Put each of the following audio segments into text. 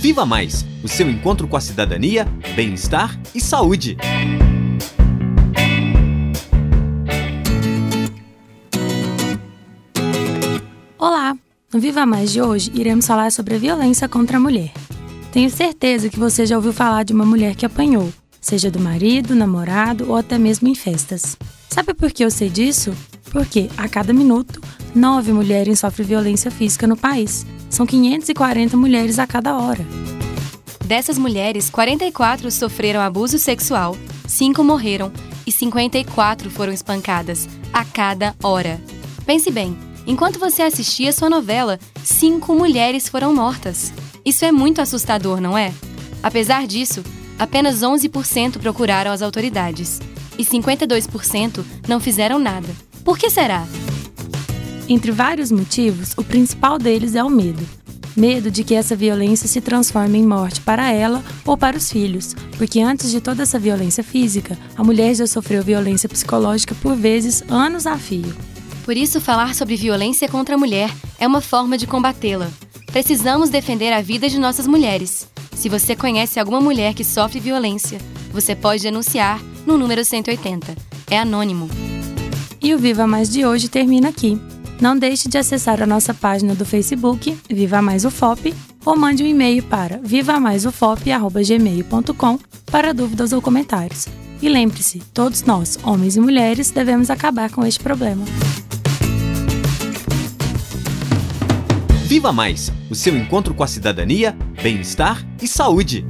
Viva Mais o seu encontro com a cidadania, bem-estar e saúde. Olá! No Viva Mais de hoje, iremos falar sobre a violência contra a mulher. Tenho certeza que você já ouviu falar de uma mulher que apanhou, seja do marido, namorado ou até mesmo em festas. Sabe por que eu sei disso? Porque, a cada minuto, nove mulheres sofrem violência física no país. São 540 mulheres a cada hora. Dessas mulheres, 44 sofreram abuso sexual, 5 morreram e 54 foram espancadas a cada hora. Pense bem, enquanto você assistia sua novela, cinco mulheres foram mortas. Isso é muito assustador, não é? Apesar disso, apenas 11% procuraram as autoridades e 52% não fizeram nada. Por que será? Entre vários motivos, o principal deles é o medo. Medo de que essa violência se transforme em morte para ela ou para os filhos, porque antes de toda essa violência física, a mulher já sofreu violência psicológica por vezes anos a fio. Por isso, falar sobre violência contra a mulher é uma forma de combatê-la. Precisamos defender a vida de nossas mulheres. Se você conhece alguma mulher que sofre violência, você pode denunciar no número 180. É anônimo. E o Viva Mais de hoje termina aqui. Não deixe de acessar a nossa página do Facebook, Viva Mais UFOP, ou mande um e-mail para vivamaisufop.gmail.com para dúvidas ou comentários. E lembre-se, todos nós, homens e mulheres, devemos acabar com este problema. Viva Mais o seu encontro com a cidadania, bem-estar e saúde.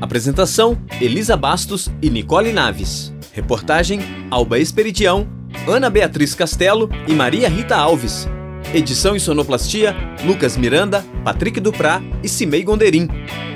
Apresentação: Elisa Bastos e Nicole Naves. Reportagem: Alba Esperidião Ana Beatriz Castelo e Maria Rita Alves. Edição e sonoplastia: Lucas Miranda, Patrick Duprá e Cimei Gonderim.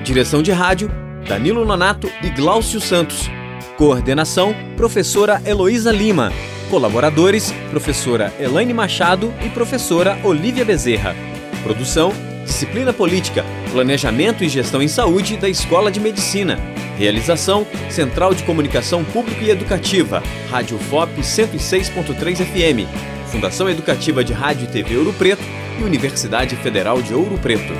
Direção de rádio: Danilo Nonato e Gláucio Santos. Coordenação: Professora Heloísa Lima. Colaboradores: Professora Elaine Machado e Professora Olivia Bezerra. Produção: Disciplina Política, Planejamento e Gestão em Saúde da Escola de Medicina. Realização: Central de Comunicação Pública e Educativa, Rádio FOP 106.3 FM, Fundação Educativa de Rádio e TV Ouro Preto e Universidade Federal de Ouro Preto.